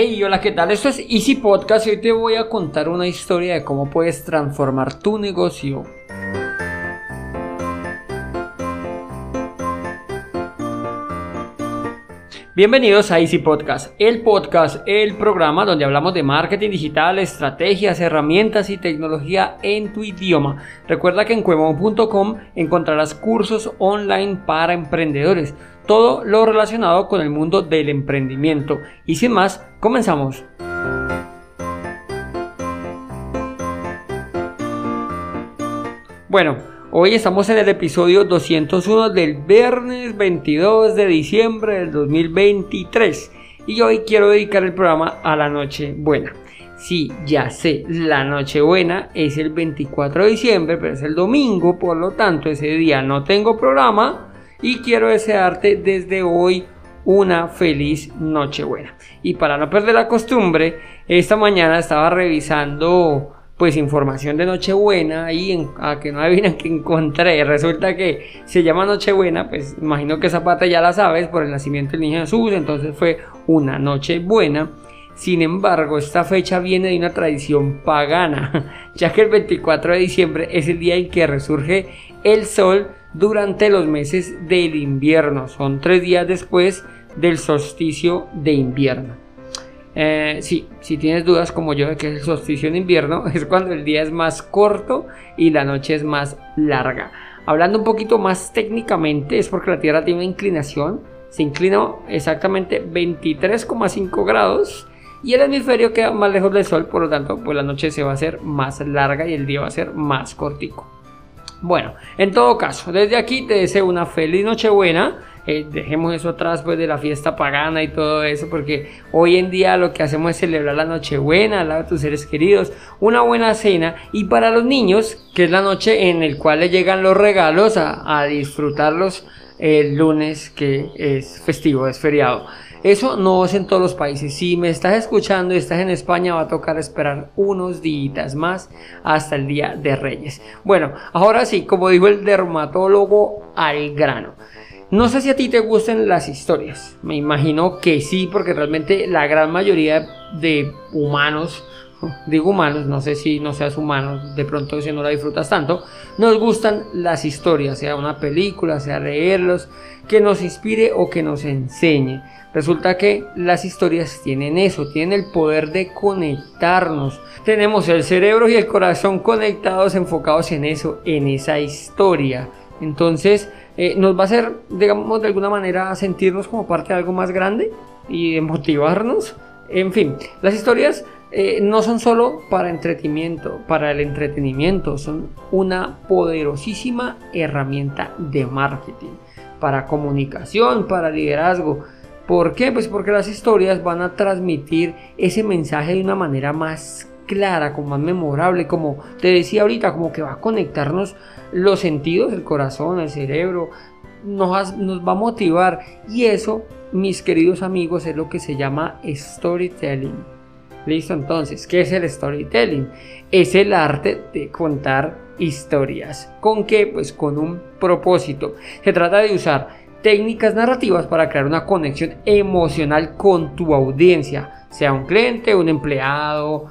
Hey, hola, ¿qué tal? Esto es Easy Podcast y hoy te voy a contar una historia de cómo puedes transformar tu negocio. Bienvenidos a Easy Podcast, el podcast, el programa donde hablamos de marketing digital, estrategias, herramientas y tecnología en tu idioma. Recuerda que en cuevon.com encontrarás cursos online para emprendedores todo lo relacionado con el mundo del emprendimiento. Y sin más, comenzamos. Bueno, hoy estamos en el episodio 201 del viernes 22 de diciembre del 2023 y hoy quiero dedicar el programa a la noche buena. Sí, ya sé, la Nochebuena es el 24 de diciembre, pero es el domingo, por lo tanto ese día no tengo programa, y quiero desearte desde hoy una feliz Nochebuena. Y para no perder la costumbre, esta mañana estaba revisando pues información de Nochebuena y en, a que no adivinan que encontré. Resulta que se llama Nochebuena, pues imagino que esa parte ya la sabes por el nacimiento del niño Jesús, entonces fue una Nochebuena. Sin embargo, esta fecha viene de una tradición pagana, ya que el 24 de diciembre es el día en que resurge el sol durante los meses del invierno. Son tres días después del solsticio de invierno. Eh, sí, si tienes dudas como yo de que es el solsticio de invierno, es cuando el día es más corto y la noche es más larga. Hablando un poquito más técnicamente, es porque la Tierra tiene una inclinación, se inclina exactamente 23,5 grados y el hemisferio queda más lejos del Sol, por lo tanto, pues la noche se va a hacer más larga y el día va a ser más cortico. Bueno, en todo caso, desde aquí te deseo una feliz Nochebuena. Eh, dejemos eso atrás pues de la fiesta pagana y todo eso porque hoy en día lo que hacemos es celebrar la Nochebuena al lado de tus seres queridos, una buena cena y para los niños que es la noche en el cual le llegan los regalos a, a disfrutarlos el lunes que es festivo, es feriado. Eso no es en todos los países. Si me estás escuchando y estás en España, va a tocar esperar unos días más hasta el Día de Reyes. Bueno, ahora sí, como dijo el dermatólogo, al grano. No sé si a ti te gustan las historias. Me imagino que sí, porque realmente la gran mayoría de humanos digo humanos, no sé si no seas humano, de pronto si no la disfrutas tanto, nos gustan las historias, sea una película, sea leerlos, que nos inspire o que nos enseñe. Resulta que las historias tienen eso, tienen el poder de conectarnos. Tenemos el cerebro y el corazón conectados, enfocados en eso, en esa historia. Entonces, eh, nos va a hacer, digamos, de alguna manera sentirnos como parte de algo más grande y motivarnos. En fin, las historias eh, no son solo para entretenimiento, para el entretenimiento, son una poderosísima herramienta de marketing, para comunicación, para liderazgo. ¿Por qué? Pues porque las historias van a transmitir ese mensaje de una manera más clara, como más memorable, como te decía ahorita, como que va a conectarnos los sentidos, el corazón, el cerebro, nos, nos va a motivar y eso, mis queridos amigos, es lo que se llama storytelling Listo, entonces, ¿qué es el storytelling? Es el arte de contar historias. ¿Con qué? Pues con un propósito. Se trata de usar técnicas narrativas para crear una conexión emocional con tu audiencia, sea un cliente, un empleado,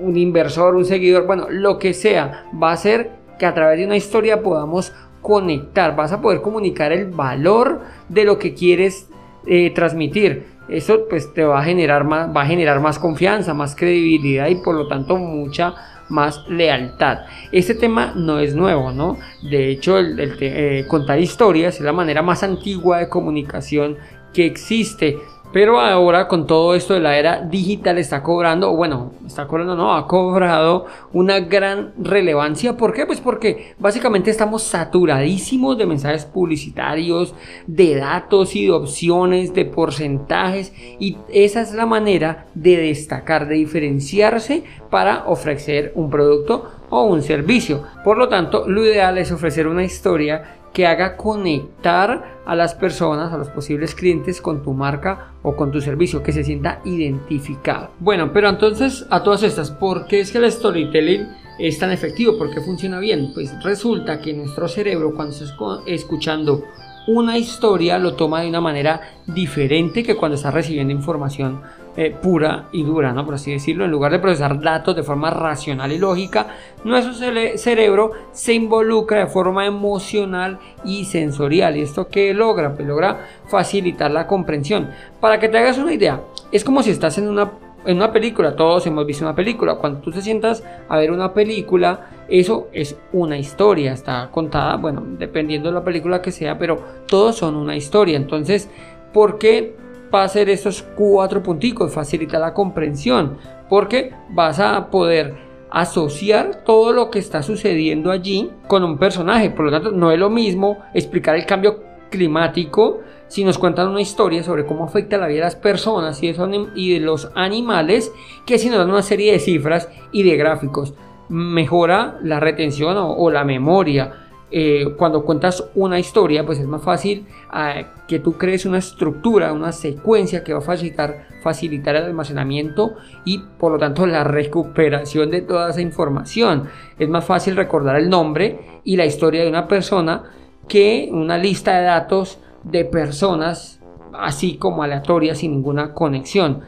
un inversor, un seguidor, bueno, lo que sea, va a ser que a través de una historia podamos conectar, vas a poder comunicar el valor de lo que quieres eh, transmitir eso pues te va a generar más, va a generar más confianza, más credibilidad y por lo tanto mucha más lealtad. Este tema no es nuevo, ¿no? De hecho, el, eh, contar historias es la manera más antigua de comunicación que existe. Pero ahora con todo esto de la era digital está cobrando, bueno, está cobrando, no, ha cobrado una gran relevancia. ¿Por qué? Pues porque básicamente estamos saturadísimos de mensajes publicitarios, de datos y de opciones, de porcentajes. Y esa es la manera de destacar, de diferenciarse para ofrecer un producto o un servicio. Por lo tanto, lo ideal es ofrecer una historia que haga conectar a las personas, a los posibles clientes con tu marca o con tu servicio, que se sienta identificado. Bueno, pero entonces a todas estas, ¿por qué es que el storytelling es tan efectivo? ¿Por qué funciona bien? Pues resulta que nuestro cerebro cuando está escuchando una historia lo toma de una manera diferente que cuando está recibiendo información eh, pura y dura, ¿no? Por así decirlo, en lugar de procesar datos de forma racional y lógica, nuestro cerebro se involucra de forma emocional y sensorial. ¿Y esto qué logra? Pues logra facilitar la comprensión. Para que te hagas una idea, es como si estás en una en una película, todos hemos visto una película. Cuando tú te sientas a ver una película, eso es una historia, está contada, bueno, dependiendo de la película que sea, pero todos son una historia. Entonces, ¿por qué va a ser estos cuatro punticos? Facilita la comprensión, porque vas a poder asociar todo lo que está sucediendo allí con un personaje. Por lo tanto, no es lo mismo explicar el cambio climático si nos cuentan una historia sobre cómo afecta la vida de las personas y de, los animales que si nos dan una serie de cifras y de gráficos. Mejora la retención o, la memoria. Eh, cuando cuentas una historia, pues es más fácil ah, que tú crees una estructura, una secuencia que va a facilitar, facilitar el almacenamiento y por lo tanto la recuperación de toda esa información. Es más fácil recordar el nombre y la historia de una persona que una lista de datos de personas así como aleatorias sin ninguna conexión.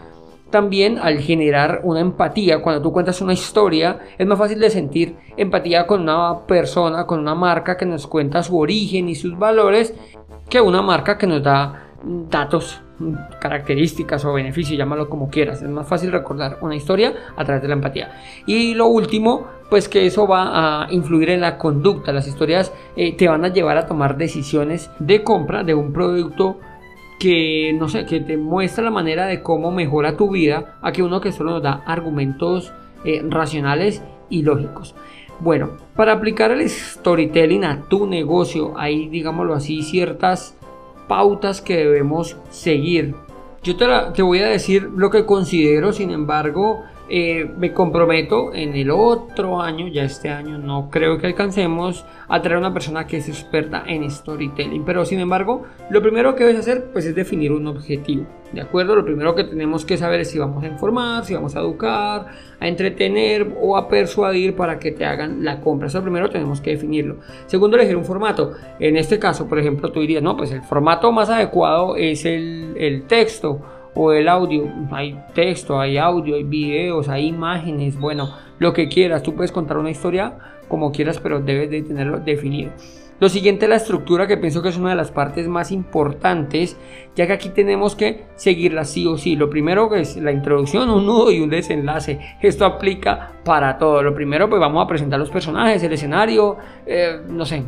También al generar una empatía, cuando tú cuentas una historia, es más fácil de sentir empatía con una persona, con una marca que nos cuenta su origen y sus valores, que una marca que nos da datos, características o beneficios, llámalo como quieras. Es más fácil recordar una historia a través de la empatía. Y lo último, pues que eso va a influir en la conducta. Las historias eh, te van a llevar a tomar decisiones de compra de un producto que no sé, que te muestra la manera de cómo mejora tu vida, a que uno que solo nos da argumentos eh, racionales y lógicos. Bueno, para aplicar el storytelling a tu negocio, hay, digámoslo así, ciertas pautas que debemos seguir. Yo te, te voy a decir lo que considero, sin embargo, eh, me comprometo en el otro año, ya este año no creo que alcancemos a traer una persona que es experta en storytelling. Pero sin embargo, lo primero que debes hacer pues es definir un objetivo. ¿De acuerdo? Lo primero que tenemos que saber es si vamos a informar, si vamos a educar, a entretener o a persuadir para que te hagan la compra. Eso primero tenemos que definirlo. Segundo, elegir un formato. En este caso, por ejemplo, tú dirías, no, pues el formato más adecuado es el, el texto o el audio. Hay texto, hay audio, hay videos, hay imágenes, bueno, lo que quieras. Tú puedes contar una historia como quieras, pero debes de tenerlo definido. Lo siguiente, la estructura, que pienso que es una de las partes más importantes, ya que aquí tenemos que seguirla sí o sí. Lo primero es la introducción, un nudo y un desenlace. Esto aplica para todo. Lo primero, pues vamos a presentar los personajes, el escenario, eh, no sé,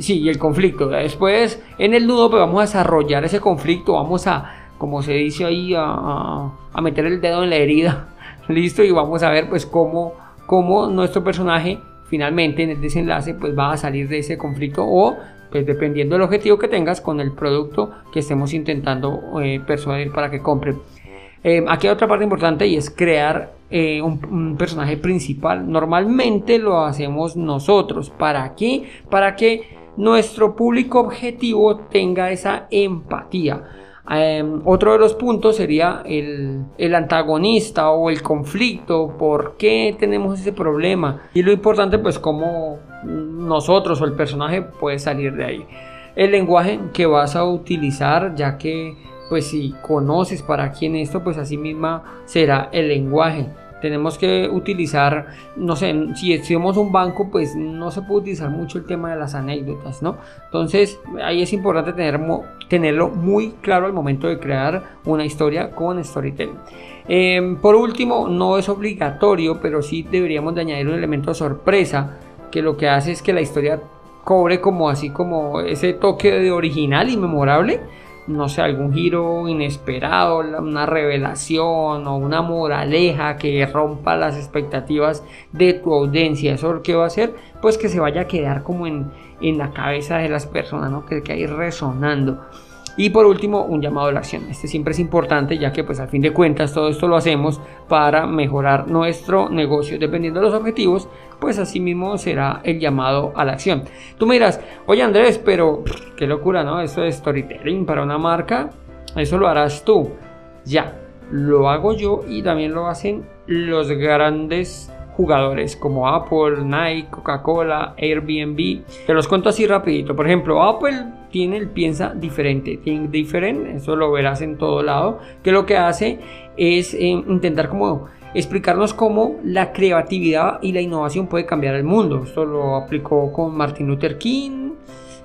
sí, y el conflicto. Después, en el nudo, pues vamos a desarrollar ese conflicto, vamos a como se dice ahí, a, meter el dedo en la herida. Listo, y vamos a ver pues cómo, cómo nuestro personaje finalmente en el desenlace pues va a salir de ese conflicto o pues dependiendo del objetivo que tengas con el producto que estemos intentando eh, persuadir para que compre. Eh, aquí hay otra parte importante y es crear eh, un, personaje principal. Normalmente lo hacemos nosotros. ¿Para qué? Para que nuestro público objetivo tenga esa empatía. Em, otro de los puntos sería el, el, antagonista o el conflicto, por qué tenemos ese problema y lo importante pues cómo nosotros o el personaje puede salir de ahí. El lenguaje que vas a utilizar ya que pues si conoces para quién esto pues así misma será el lenguaje tenemos que utilizar, no sé, si somos un banco, pues no se puede utilizar mucho el tema de las anécdotas, ¿no? Entonces, ahí es importante tener, tenerlo muy claro al momento de crear una historia con storytelling. Em, por último, no es obligatorio, pero sí deberíamos de añadir un elemento de sorpresa, que lo que hace es que la historia cobre como así como ese toque de original y memorable no sé, algún giro inesperado, una revelación o una moraleja que rompa las expectativas de tu audiencia. ¿Eso que va a hacer? Pues que se vaya a quedar como en, en la cabeza de las personas, ¿no? Que, que ahí resonando. Y por último, un llamado a la acción. Este siempre es importante ya que pues al fin de cuentas todo esto lo hacemos para mejorar nuestro negocio. Dependiendo de los objetivos, pues así mismo será el llamado a la acción. Tú me dirás, oye Andrés, pero qué locura, ¿no? Esto de storytelling para una marca, eso lo harás tú. Ya, lo hago yo y también lo hacen los grandes jugadores como Apple, Nike, Coca-Cola, Airbnb. Te los cuento así rapidito. Por ejemplo, Apple tiene el piensa diferente, think different, eso lo verás en todo lado, que lo que hace es eh, intentar como explicarnos cómo la creatividad y la innovación puede cambiar el mundo. Esto lo aplicó con Martin Luther King,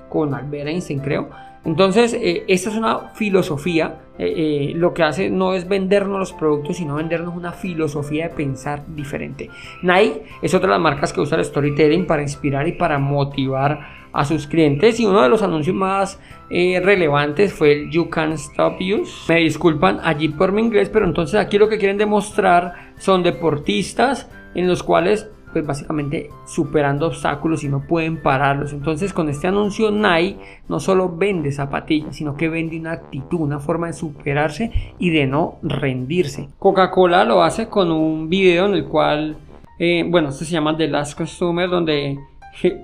con Albert Einstein creo. Entonces, eh, esta es una filosofía. Eh, eh, lo que hace no es vendernos los productos, sino vendernos una filosofía de pensar diferente. Nike es otra de las marcas que usa el storytelling para inspirar y para motivar a sus clientes. Y uno de los anuncios más relevantes fue el You Can Stop Use. Me disculpan allí por mi inglés, pero entonces aquí lo que quieren demostrar son deportistas en los cuales pues básicamente superando obstáculos y no pueden pararlos. Entonces con este anuncio Nike no solo vende zapatillas, sino que vende una actitud, una forma de superarse y de no rendirse. Coca-Cola lo hace con un video en el cual, eh, bueno, esto se llama The Last Customer, donde,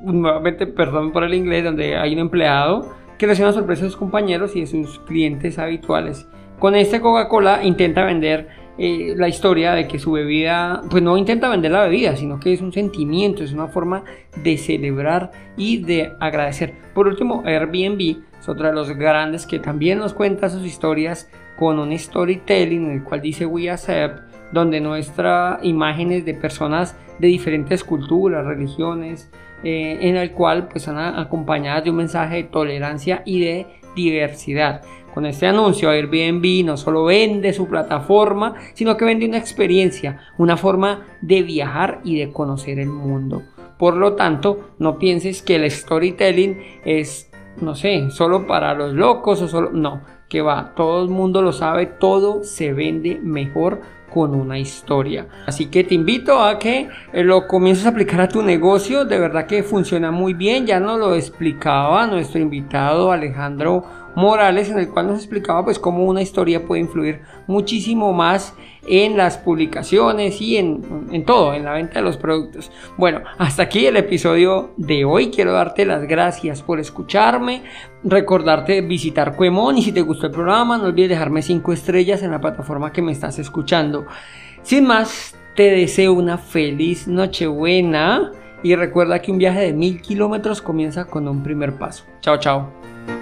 nuevamente, perdón por el inglés, donde hay un empleado que le hace una sorpresa a sus compañeros y de sus clientes habituales. Con este Coca-Cola intenta vender eh, la historia de que su bebida, pues no intenta vender la bebida, sino que es un sentimiento, es una forma de celebrar y de agradecer. Por último, Airbnb es otro de los grandes que también nos cuenta sus historias con un storytelling en el cual dice We Accept, donde nuestra imágenes de personas de diferentes culturas, religiones, eh, en el cual pues están acompañadas de un mensaje de tolerancia y de diversidad. Con este anuncio Airbnb no solo vende su plataforma, sino que vende una experiencia, una forma de viajar y de conocer el mundo. Por lo tanto, no pienses que el storytelling es, no sé, solo para los locos o solo... No, que va, todo el mundo lo sabe, todo se vende mejor con una historia. Así que te invito a que eh, lo comiences a aplicar a tu negocio, de verdad que funciona muy bien, ya nos lo explicaba nuestro invitado Alejandro Morales en el cual nos explicaba pues cómo una historia puede influir muchísimo más en las publicaciones y en, en, todo, en la venta de los productos. Bueno, hasta aquí el episodio de hoy. Quiero darte las gracias por escucharme, recordarte visitar Cuemón y si te gustó el programa no olvides dejarme 5 estrellas en la plataforma que me estás escuchando. Sin más, te deseo una feliz Nochebuena y recuerda que un viaje de mil kilómetros comienza con un primer paso. Chao, chao.